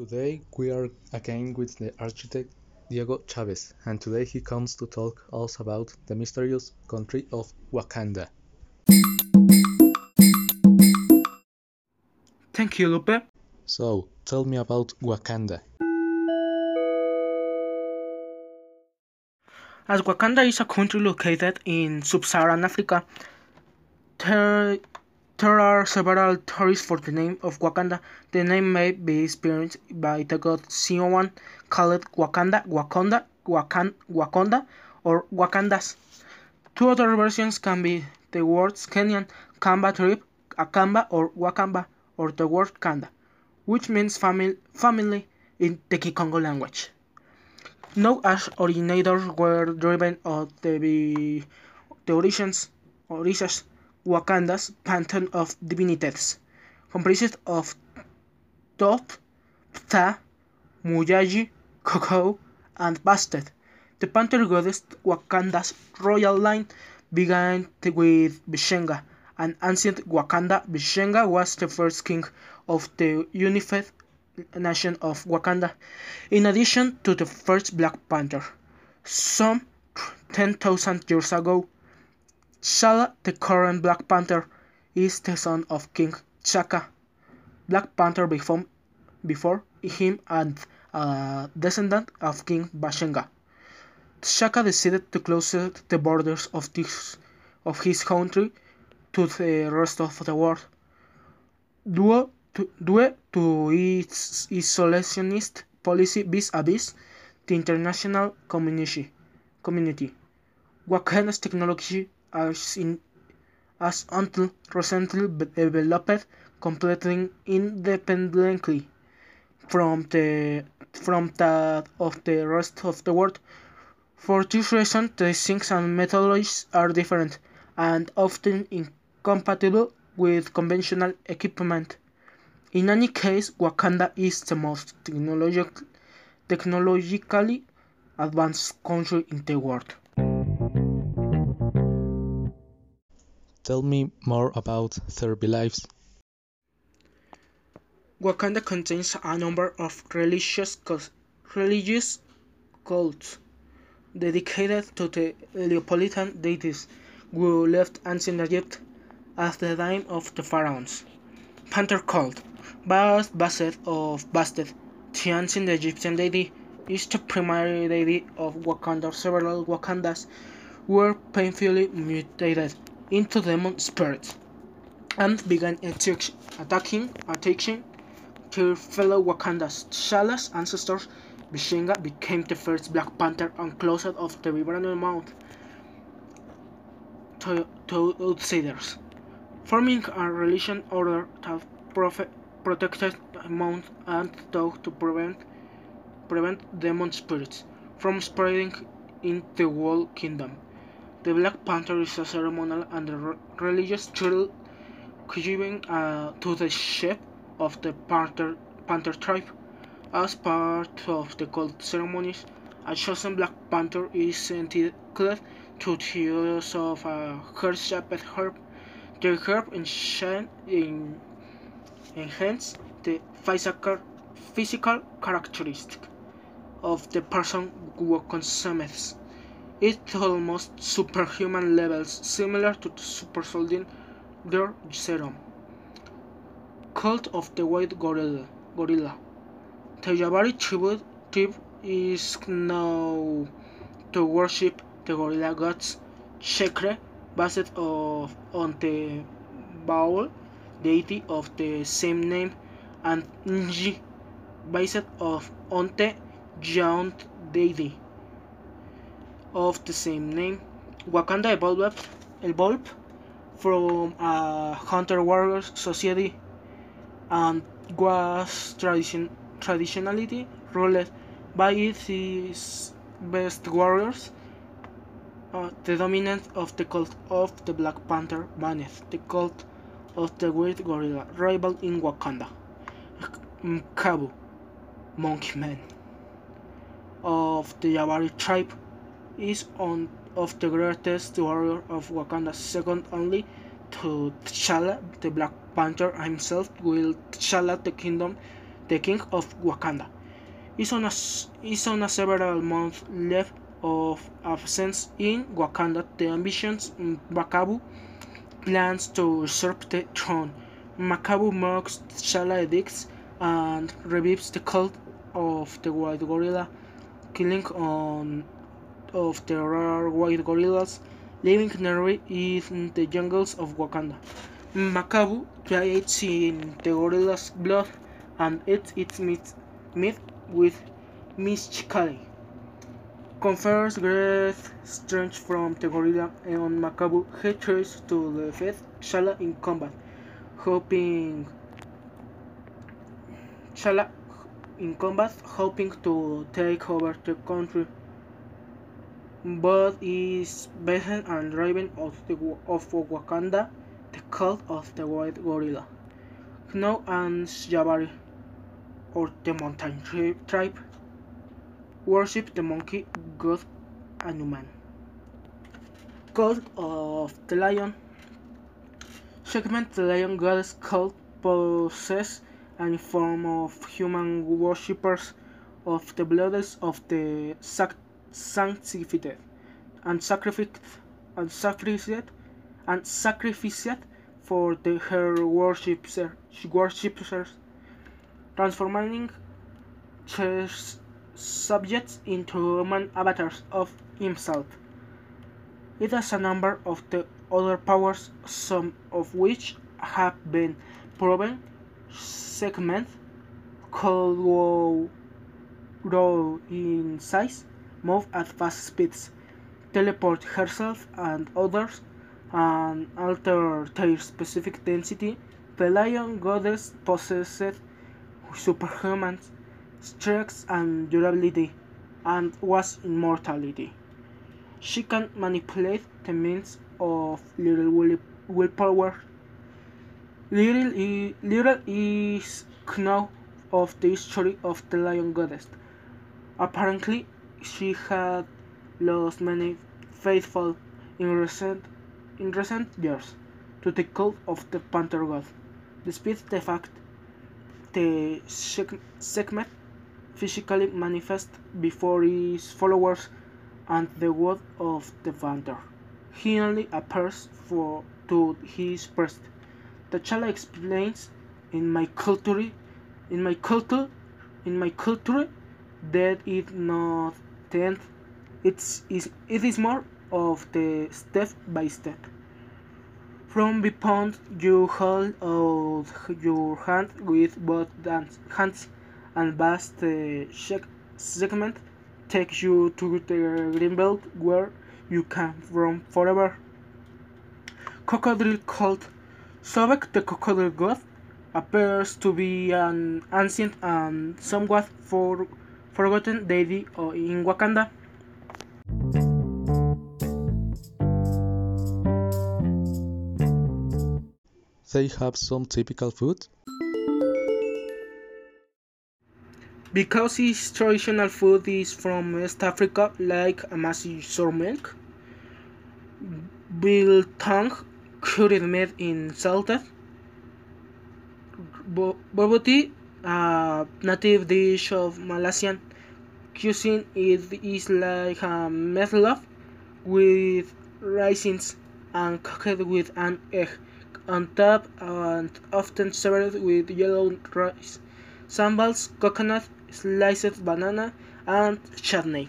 Today we are again with the architect Diego Chavez, and today he comes to talk us about the mysterious country of Wakanda. Thank you, Lupe. So, tell me about Wakanda. As Wakanda is a country located in sub-Saharan Africa, there, there are several theories for the name of Wakanda. The name may be inspired by the god Siouan, called Wakanda, Wakonda, Wakan, Wakonda, or Wakandas. Two other versions can be the words Kenyan, Kamba trip, Akamba, or Wakamba, or the word Kanda, which means family, family in the Kikongo language. No as originators were driven of the, the origins, orishas, Wakanda's pantheon of divinities, comprised of Thoth, Ptah, Muyaji, Koko, and Bastet. The panther goddess Wakanda's royal line began with Bishenga, an ancient Wakanda. Bishenga was the first king of the unified nation of Wakanda, in addition to the first Black Panther. Some 10,000 years ago, T'Challa, the current Black Panther, is the son of King T'Chaka. Black Panther before, before him and a descendant of King Bashenga. T'Chaka decided to close the borders of, this, of his country to the rest of the world. Due to, due to its isolationist policy vis-a-vis the international community. community. Technology as, in, as until recently developed completely independently from the from that of the rest of the world. For this reason, the things and methodologies are different and often incompatible with conventional equipment. In any case, Wakanda is the most technologic, technologically advanced country in the world. Tell me more about their Lives. Wakanda contains a number of religious religious cults dedicated to the Heliopolitan deities who left ancient Egypt at the time of the pharaohs. Panther cult, based based of Bastet, the ancient Egyptian deity, is the primary deity of Wakanda. Several Wakandas were painfully mutated into demon spirits and began attacking, attacking their fellow Wakandas. T'Challa's ancestors, Bishenga, became the first Black Panther and closed off the vibranium mound to, to outsiders, forming a religion order that prophet, protected Mount and thought to prevent prevent demon spirits from spreading in the whole kingdom. The Black Panther is a ceremonial and religious title given uh, to the chief of the Panther, Panther tribe. As part of the cult ceremonies, a chosen Black Panther is entitled to the use of a heart-shaped herb. The herb in, enhance the physical, physical characteristic of the person who consumes it almost superhuman levels, similar to super soldier serum. Cult of the White Gorilla. The Jabari tribute tribe is known to worship the gorilla gods Ghekre, based of, on the Baule deity of the same name, and Nji, based of, on the giant deity of the same name. Wakanda evolved, evolved from a hunter-warrior society and was tradition, traditionally ruled by its best warriors. Uh, the dominance of the cult of the Black Panther vanished. The cult of the Great Gorilla, rival in Wakanda. Mkabu, Monkey Man, of the Jabari tribe, is one of the greatest warriors of Wakanda, second only to T'Challa, the Black Panther himself, will T'Challa the kingdom the king of Wakanda, is on a, is on a several months left of absence in Wakanda. The ambitions Makabu plans to usurp the throne. Makabu mocks T'Challa edicts and revives the cult of the white gorilla, killing on of the rare white gorillas living in the jungles of Wakanda. Makabu creates in the gorilla's blood and eats its meat, meat with Mishkali. Confers great strength from the gorilla and Makabu he tries to defeat Shala in combat, hoping Shala in combat hoping to take over the country but is beaten and driven out of Wakanda, the cult of the white gorilla. Kno and Jabari, or the mountain tribe, worship the monkey god Anuman. Cult of the lion. Sekhmet the lion goddess cult possess any form of human worshippers of the bloodless of the sac sanctified and sacrificed and sacrificed and sacrificed for the, her worshippers, worshippers transforming subjects into human avatars of himself. It has a number of the other powers, some of which have been proven. Sekhmet could grow in size move at fast speeds, teleport herself and others, and alter their specific density, the lion goddess possessed superhuman strength and durability, and was immortality. She can manipulate the means of little will willpower. Little, little is known of the history of the lion goddess. Apparently, she had lost many faithful in recent, in recent years to the cult of the Panther God. Despite the fact the Sekhmet physically manifests before his followers and the word of the Panther. He only appears for to his priest. T'Challa explains in my culture in my culture in my culture that it not tenth it's is it is more of the step by step. From the pond you hold out your hand with both hands and vast the Sekhmet takes you to the green veldt where you come from forever. Crocodile called Sobek the crocodile god appears to be an ancient and somewhat for forgotten deity in Wakanda. They have some typical food? Because its traditional food is from West Africa, like amasi sour milk, biltong, curried meat in salted, bobotie, a native dish of Malaysian cuisine. It is like um, a meatloaf with raisins and cooked with an egg on top and often served with yellow rice, sambals, coconut, sliced banana, and chutney.